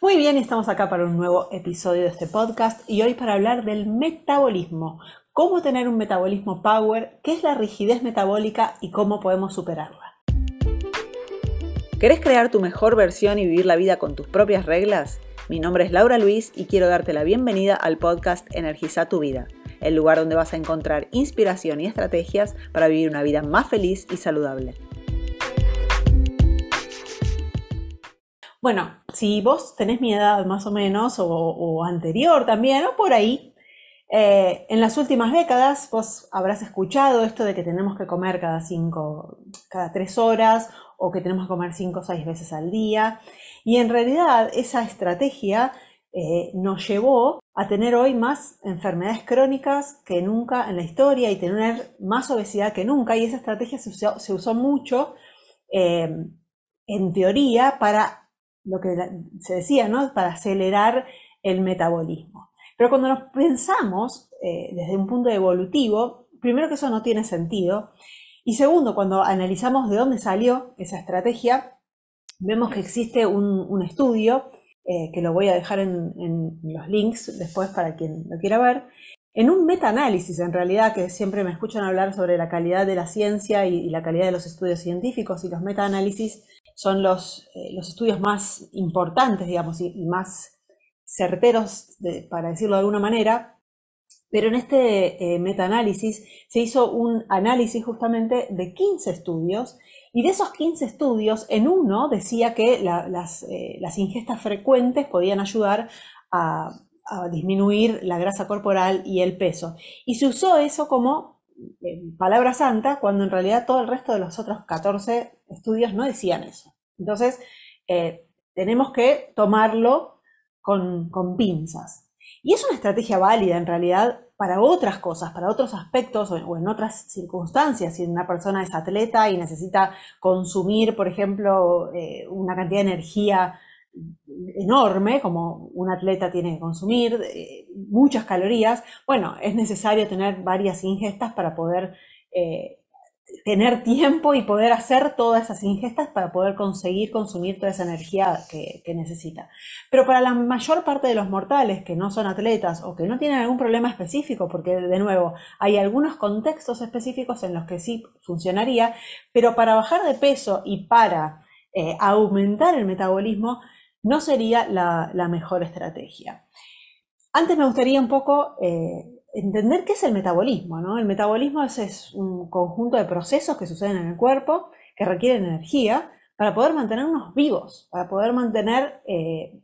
Muy bien, estamos acá para un nuevo episodio de este podcast y hoy para hablar del metabolismo. Cómo tener un metabolismo power, qué es la rigidez metabólica y cómo podemos superarla. ¿Querés crear tu mejor versión y vivir la vida con tus propias reglas? Mi nombre es Laura Luis y quiero darte la bienvenida al podcast Energiza tu vida, el lugar donde vas a encontrar inspiración y estrategias para vivir una vida más feliz y saludable. Bueno, si vos tenés mi edad más o menos, o, anterior también, o por ahí, eh, en las últimas décadas vos habrás escuchado esto de que tenemos que comer cada cinco, cada tres horas, o que tenemos que comer cinco o seis veces al día. Y en realidad esa estrategia eh, nos llevó a tener hoy más enfermedades crónicas que nunca en la historia y tener más obesidad que nunca. Y esa estrategia se usó, mucho, eh, en teoría, para lo que se decía, ¿no? Para acelerar el metabolismo. Pero cuando nos pensamos eh, desde un punto evolutivo, primero que eso no tiene sentido. Y segundo, cuando analizamos de dónde salió esa estrategia, vemos que existe un, estudio, eh, que lo voy a dejar en, los links después para quien lo quiera ver, en un metaanálisis, en realidad, que siempre me escuchan hablar sobre la calidad de la ciencia y, la calidad de los estudios científicos y los metaanálisis son los, eh, los estudios más importantes, digamos, y, más certeros, para decirlo de alguna manera. Pero en este eh, metaanálisis se hizo un análisis justamente de 15 estudios y de esos 15 estudios, en uno decía que las, eh, las, ingestas frecuentes podían ayudar a, a, disminuir la grasa corporal y el peso. Y se usó eso como palabra santa, cuando en realidad todo el resto de los otros 14 estudios no decían eso. Entonces, eh, tenemos que tomarlo con, pinzas. Y es una estrategia válida en realidad para otras cosas, para otros aspectos o en otras circunstancias. Si una persona es atleta y necesita consumir, por ejemplo, eh, una cantidad de energía enorme, como un atleta tiene que consumir, eh, muchas calorías, bueno, es necesario tener varias ingestas para poder tener tiempo y poder hacer todas esas ingestas para poder conseguir consumir toda esa energía que, necesita. Pero para la mayor parte de los mortales que no son atletas o que no tienen algún problema específico, porque de nuevo hay algunos contextos específicos en los que sí funcionaría, pero para bajar de peso y para eh, aumentar el metabolismo, no sería la, mejor estrategia. Antes me gustaría un poco eh, entender qué es el metabolismo. ¿no? El metabolismo es, un conjunto de procesos que suceden en el cuerpo, que requieren energía, para poder mantenernos vivos, para poder mantener, eh,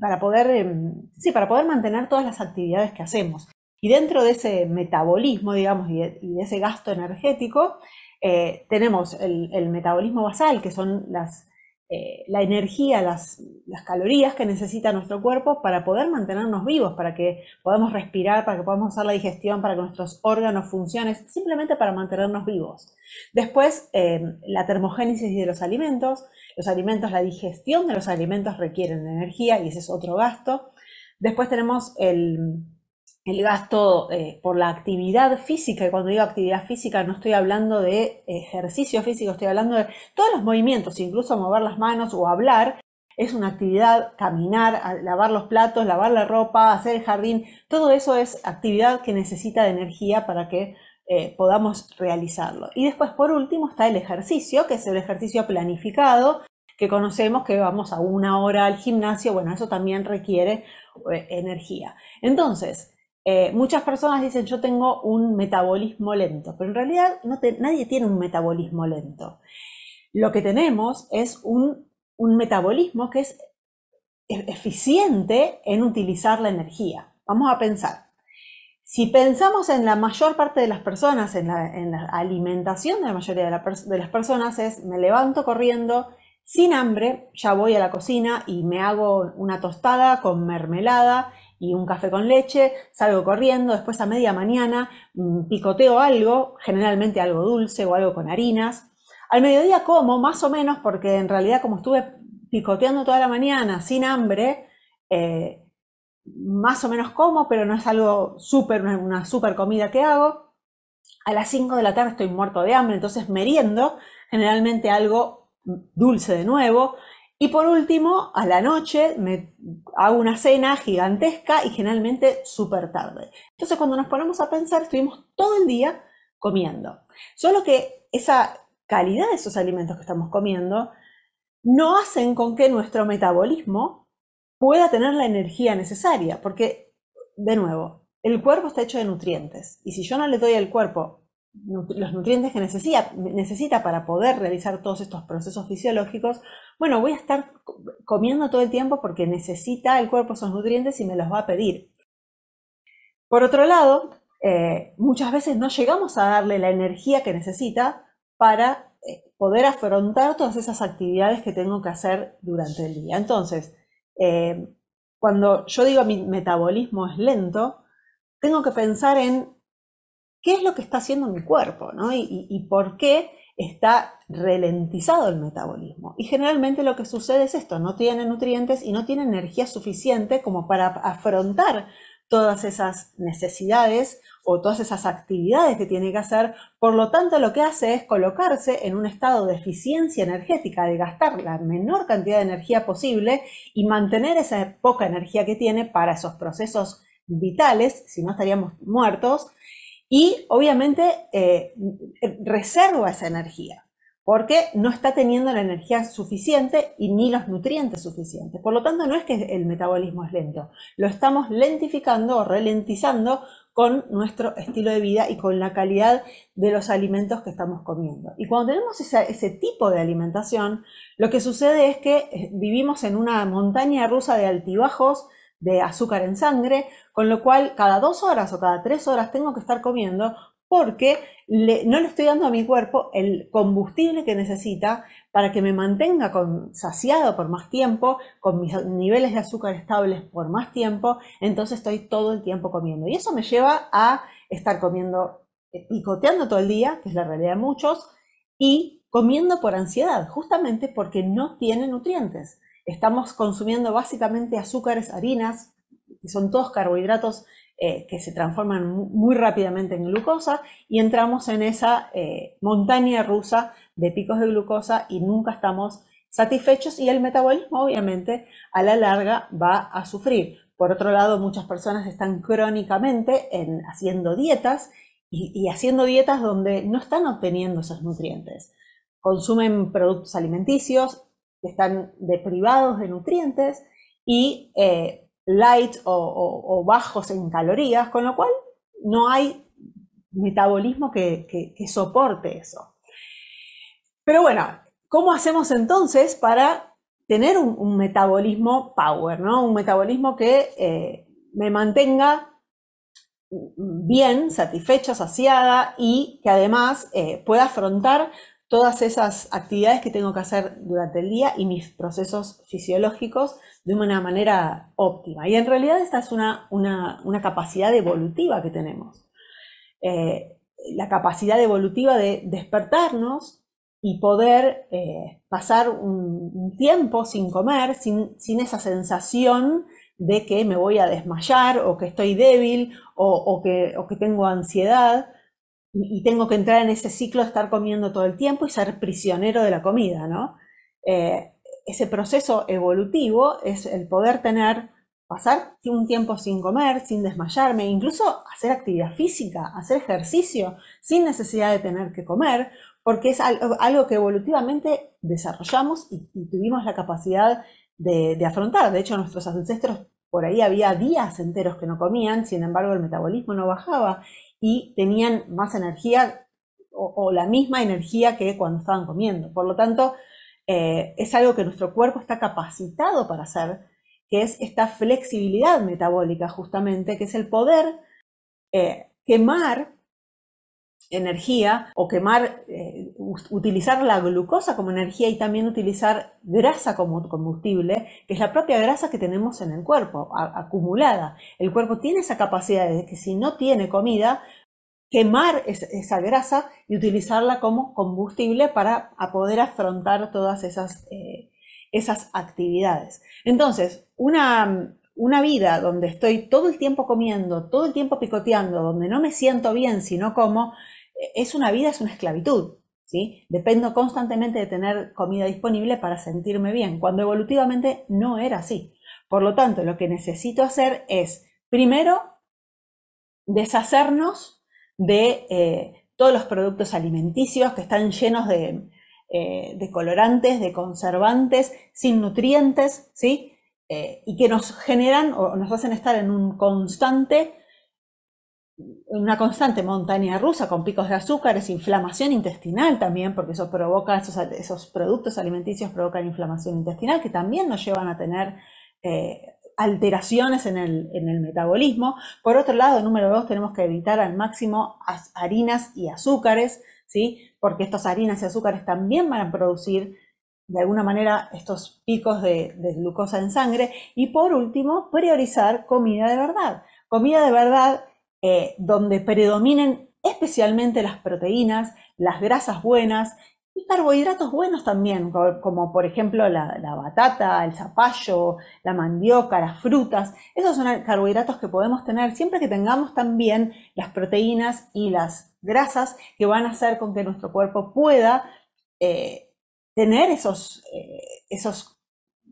para poder, em, sí, para poder mantener todas las actividades que hacemos. Y dentro de ese metabolismo, digamos, y de, ese gasto energético, eh, tenemos el, metabolismo basal, que son las eh, la energía, las, calorías que necesita nuestro cuerpo para poder mantenernos vivos, para que podamos respirar, para que podamos hacer la digestión, para que nuestros órganos funcionen, simplemente para mantenernos vivos. Después, eh, la termogénesis de los alimentos. Los alimentos, la digestión de los alimentos requieren energía y ese es otro gasto. Después tenemos el, el gasto eh, por la actividad física, y cuando digo actividad física no estoy hablando de ejercicio físico, estoy hablando de todos los movimientos, incluso mover las manos o hablar, es una actividad, caminar, lavar los platos, lavar la ropa, hacer el jardín, todo eso es actividad que necesita de energía para que eh, podamos realizarlo. Y después, por último, está el ejercicio, que es el ejercicio planificado, que conocemos que vamos a una hora al gimnasio, bueno, eso también requiere eh, energía. Entonces, eh, muchas personas dicen yo tengo un metabolismo lento, pero en realidad nadie tiene un metabolismo lento. Lo que tenemos es un, metabolismo que es e-, eficiente en utilizar la energía. Vamos a pensar. Si pensamos en la mayor parte de las personas, en la, alimentación de la mayoría de las personas, es me levanto corriendo, sin hambre, ya voy a la cocina y me hago una tostada con mermelada y un café con leche, salgo corriendo, después a media mañana mm, picoteo algo, generalmente algo dulce o algo con harinas. Al mediodía como, más o menos, porque en realidad como estuve picoteando toda la mañana sin hambre, eh, más o menos como, pero no es algo súper, una súper comida que hago. A las 5 de la tarde estoy muerto de hambre, entonces meriendo, generalmente algo dulce de nuevo, Y por último, a la noche hago una cena gigantesca y generalmente súper tarde. Entonces cuando nos ponemos a pensar, estuvimos todo el día comiendo. Solo que esa calidad de esos alimentos que estamos comiendo no hacen con que nuestro metabolismo pueda tener la energía necesaria, porque, de nuevo, el cuerpo está hecho de nutrientes. Y si yo no le doy al cuerpo los nutrientes que necesita para poder realizar todos estos procesos fisiológicos, bueno, voy a estar comiendo todo el tiempo porque necesita el cuerpo esos nutrientes y me los va a pedir. Por otro lado, eh, muchas veces no llegamos a darle la energía que necesita para eh, poder afrontar todas esas actividades que tengo que hacer durante el día. Entonces, eh, cuando yo digo mi metabolismo es lento, tengo que pensar en qué es lo que está haciendo mi cuerpo, ¿no? Y, por qué está ralentizado el metabolismo. Y generalmente lo que sucede es esto, no tiene nutrientes y no tiene energía suficiente como para afrontar todas esas necesidades o todas esas actividades que tiene que hacer. Por lo tanto, lo que hace es colocarse en un estado de eficiencia energética, de gastar la menor cantidad de energía posible y mantener esa poca energía que tiene para esos procesos vitales, si no estaríamos muertos, y obviamente eh, reserva esa energía, porque no está teniendo la energía suficiente y ni los nutrientes suficientes. Por lo tanto, no es que el metabolismo es lento, lo estamos lentificando o ralentizando con nuestro estilo de vida y con la calidad de los alimentos que estamos comiendo. Y cuando tenemos ese tipo de alimentación, lo que sucede es que eh, vivimos en una montaña rusa de altibajos, de azúcar en sangre, con lo cual cada dos horas o cada tres horas tengo que estar comiendo porque no le estoy dando a mi cuerpo el combustible que necesita para que me mantenga con, saciado por más tiempo, con mis niveles de azúcar estables por más tiempo, entonces estoy todo el tiempo comiendo. Y eso me lleva a estar comiendo, eh, picoteando todo el día, que es la realidad de muchos, y comiendo por ansiedad, justamente porque no tiene nutrientes. Estamos consumiendo básicamente azúcares, harinas, que son todos carbohidratos eh, que se transforman muy rápidamente en glucosa y entramos en esa eh, montaña rusa de picos de glucosa y nunca estamos satisfechos y el metabolismo obviamente a la larga va a sufrir. Por otro lado, muchas personas están crónicamente en, haciendo dietas y, y haciendo dietas donde no están obteniendo esos nutrientes. Consumen productos alimenticios, están deprivados de nutrientes y eh, light o, bajos en calorías, con lo cual no hay metabolismo que, soporte eso. Pero bueno, ¿cómo hacemos entonces para tener un, metabolismo power, ¿no? un metabolismo que eh, me mantenga bien, satisfecha, saciada y que además eh, pueda afrontar todas esas actividades que tengo que hacer durante el día y mis procesos fisiológicos de una manera óptima. Y en realidad esta es una, capacidad evolutiva que tenemos. Eh, la capacidad evolutiva de despertarnos y poder eh, pasar un, tiempo sin comer, sin, sin, esa sensación de que me voy a desmayar o que estoy débil o, que, o que tengo ansiedad y, tengo que entrar en ese ciclo de estar comiendo todo el tiempo y ser prisionero de la comida, ¿no? Eh, ese proceso evolutivo es el poder tener, pasar un tiempo sin comer, sin desmayarme, incluso hacer actividad física, hacer ejercicio sin necesidad de tener que comer, porque es algo, que evolutivamente desarrollamos y, tuvimos la capacidad de, de, afrontar. De hecho, nuestros ancestros por ahí había días enteros que no comían, sin embargo el metabolismo no bajaba y tenían más energía o, la misma energía que cuando estaban comiendo. Por lo tanto, eh, es algo que nuestro cuerpo está capacitado para hacer, que es esta flexibilidad metabólica justamente, que es el poder eh, quemar energía o quemar, eh, utilizar la glucosa como energía y también utilizar grasa como combustible, que es la propia grasa que tenemos en el cuerpo, acumulada. El cuerpo tiene esa capacidad de que si no tiene comida, quemar esa grasa y utilizarla como combustible para poder afrontar todas esas, eh, esas actividades. Entonces, una, una vida donde estoy todo el tiempo comiendo, todo el tiempo picoteando, donde no me siento bien si no como, es una vida, es una esclavitud. ¿sí? Dependo constantemente de tener comida disponible para sentirme bien, cuando evolutivamente no era así. Por lo tanto, lo que necesito hacer es, primero, deshacernos de eh, todos los productos alimenticios que están llenos de, eh, colorantes, de conservantes, sin nutrientes, ¿sí? Eh, y que nos generan o nos hacen estar en un constante una constante montaña rusa con picos de azúcares, inflamación intestinal también, porque eso provoca, esos, esos productos alimenticios provocan inflamación intestinal que también nos llevan a tener eh, alteraciones en el, en el, metabolismo. Por otro lado, número dos, tenemos que evitar al máximo harinas y azúcares, ¿sí? porque estas harinas y azúcares también van a producir de alguna manera estos picos de, de glucosa en sangre. Y por último, priorizar comida de verdad. Comida de verdad eh, donde predominen especialmente las proteínas, las grasas buenas y carbohidratos buenos también, como por ejemplo la, batata, el zapallo, la mandioca, las frutas. Esos son carbohidratos que podemos tener siempre que tengamos también las proteínas y las grasas que van a hacer con que nuestro cuerpo pueda eh, tener esos, eh, esos,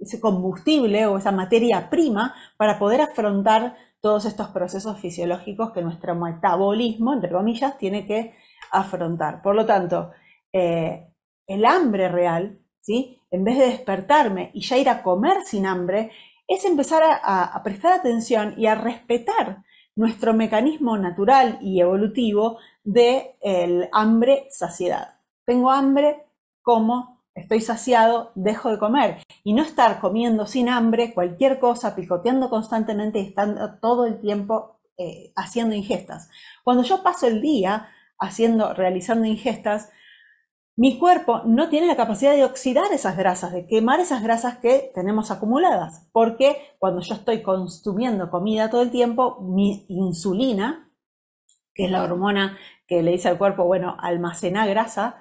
ese combustible o esa materia prima para poder afrontar todos estos procesos fisiológicos que nuestro metabolismo, entre comillas, tiene que afrontar. Por lo tanto, eh, el hambre real, ¿sí? en vez de despertarme y ya ir a comer sin hambre, es empezar a, prestar atención y a respetar nuestro mecanismo natural y evolutivo de el hambre-saciedad. Tengo hambre, como estoy saciado, dejo de comer. Y no estar comiendo sin hambre cualquier cosa, picoteando constantemente y estando todo el tiempo eh, haciendo ingestas. Cuando yo paso el día haciendo, realizando ingestas, mi cuerpo no tiene la capacidad de oxidar esas grasas, de quemar esas grasas que tenemos acumuladas, porque cuando yo estoy consumiendo comida todo el tiempo, mi insulina, que es la hormona que le dice al cuerpo, bueno, almacena grasa,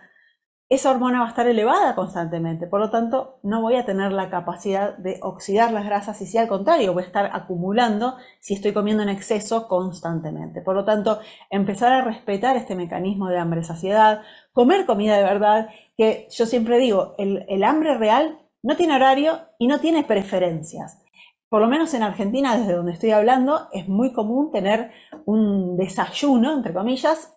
esa hormona va a estar elevada constantemente, por lo tanto no voy a tener la capacidad de oxidar las grasas y si al contrario voy a estar acumulando si estoy comiendo en exceso constantemente. Por lo tanto, empezar a respetar este mecanismo de hambre-saciedad, comer comida de verdad, que yo siempre digo, el, el hambre real no tiene horario y no tiene preferencias. Por lo menos en Argentina, desde donde estoy hablando, es muy común tener un desayuno, entre comillas,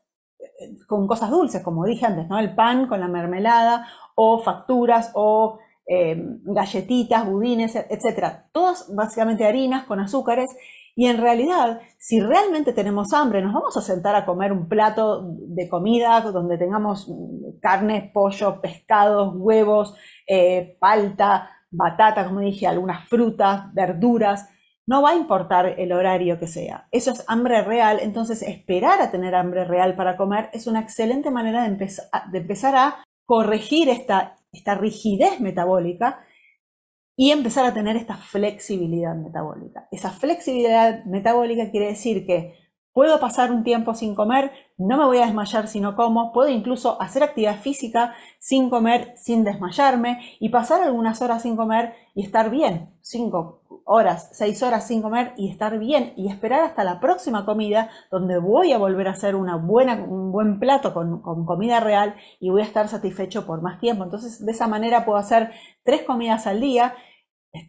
con cosas dulces, como dije antes, ¿no? El pan con la mermelada, o facturas, o em, galletitas, budines, etc. Todas básicamente harinas con azúcares. Y en realidad, si realmente tenemos hambre, nos vamos a sentar a comer un plato de comida donde tengamos carne, pollo, pescados, huevos, eh, palta, batata, como dije, algunas frutas, verduras no va a importar el horario que sea. Eso es hambre real, entonces esperar a tener hambre real para comer es una excelente manera de, empezar a corregir esta, esta rigidez metabólica y empezar a tener esta flexibilidad metabólica. Esa flexibilidad metabólica quiere decir que puedo pasar un tiempo sin comer, no me voy a desmayar si no como, puedo incluso hacer actividad física sin comer, sin desmayarme y pasar algunas horas sin comer y estar bien, cinco horas, seis horas sin comer y estar bien y esperar hasta la próxima comida donde voy a volver a hacer una buena, un buen plato con, con comida real y voy a estar satisfecho por más tiempo. Entonces de esa manera puedo hacer tres comidas al día,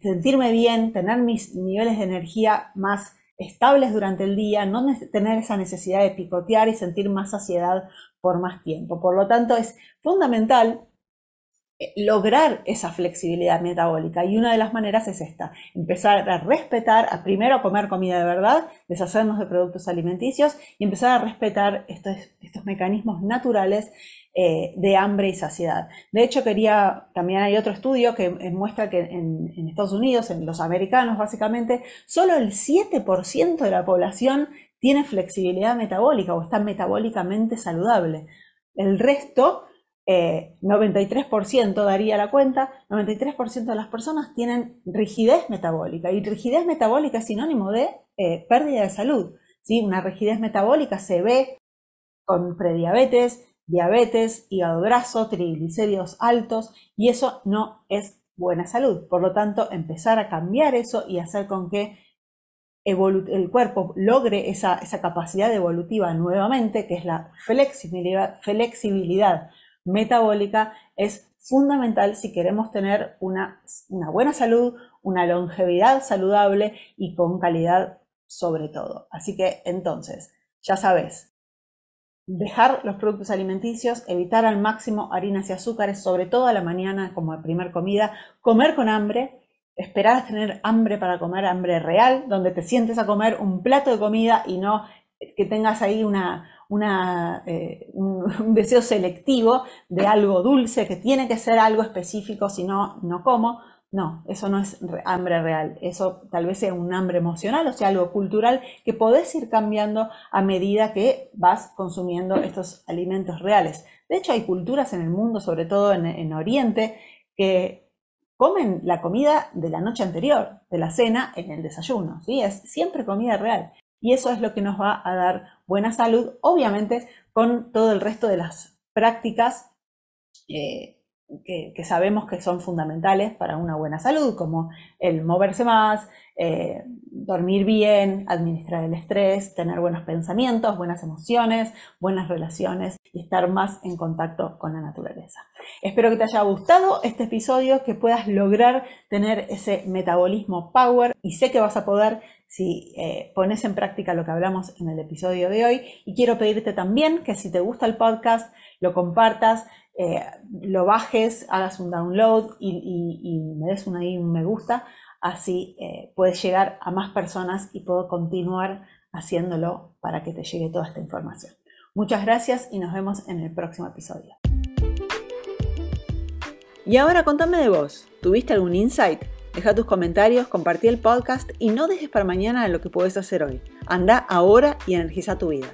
sentirme bien, tener mis niveles de energía más estables durante el día, no tener esa necesidad de picotear y sentir más saciedad por más tiempo. Por lo tanto, es fundamental lograr esa flexibilidad metabólica y una de las maneras es esta, empezar a respetar, a primero a comer comida de verdad, deshacernos de productos alimenticios y empezar a respetar estos, mecanismos naturales eh, de hambre y saciedad. De hecho, quería, también hay otro estudio que muestra que en, Estados Unidos, en los americanos básicamente, solo el 7% de la población tiene flexibilidad metabólica o está metabólicamente saludable. El resto, 93% eh, daría la cuenta, 93% de las personas tienen rigidez metabólica y rigidez metabólica es sinónimo de eh, pérdida de salud. ¿sí? Una rigidez metabólica se ve con prediabetes, diabetes, hígado graso, triglicéridos altos y eso no es buena salud. Por lo tanto, empezar a cambiar eso y hacer con que el cuerpo logre esa, capacidad evolutiva nuevamente, que es la flexibilidad, flexibilidad metabólica es fundamental si queremos tener una, buena salud, una longevidad saludable y con calidad sobre todo. Así que entonces, ya sabes, dejar los productos alimenticios, evitar al máximo harinas y azúcares, sobre todo a la mañana como primer comida, comer con hambre, esperar a tener hambre para comer hambre real, donde te sientes a comer un plato de comida y no que tengas ahí una, eh, un, deseo selectivo de algo dulce, que tiene que ser algo específico, si no, no como. No, eso no es hambre real, eso tal vez sea un hambre emocional, o sea, algo cultural que podés ir cambiando a medida que vas consumiendo estos alimentos reales. De hecho, hay culturas en el mundo, sobre todo en, en Oriente, que comen la comida de la noche anterior, de la cena, en el desayuno, ¿sí? Es siempre comida real. Y eso es lo que nos va a dar buena salud, obviamente con todo el resto de las prácticas eh, que, sabemos que son fundamentales para una buena salud, como el moverse más, eh, dormir bien, administrar el estrés, tener buenos pensamientos, buenas emociones, buenas relaciones y estar más en contacto con la naturaleza. Espero que te haya gustado este episodio, que puedas lograr tener ese metabolismo power y sé que vas a poder si eh, pones en práctica lo que hablamos en el episodio de hoy. Y quiero pedirte también que si te gusta el podcast, lo compartas, eh, lo bajes, hagas un download y, me des un, un me gusta. Así eh, puedes llegar a más personas y puedo continuar haciéndolo para que te llegue toda esta información. Muchas gracias y nos vemos en el próximo episodio. Y ahora contame de vos. ¿Tuviste algún insight? Deja tus comentarios, compartí el podcast y no dejes para mañana lo que puedes hacer hoy. Anda ahora y energiza tu vida.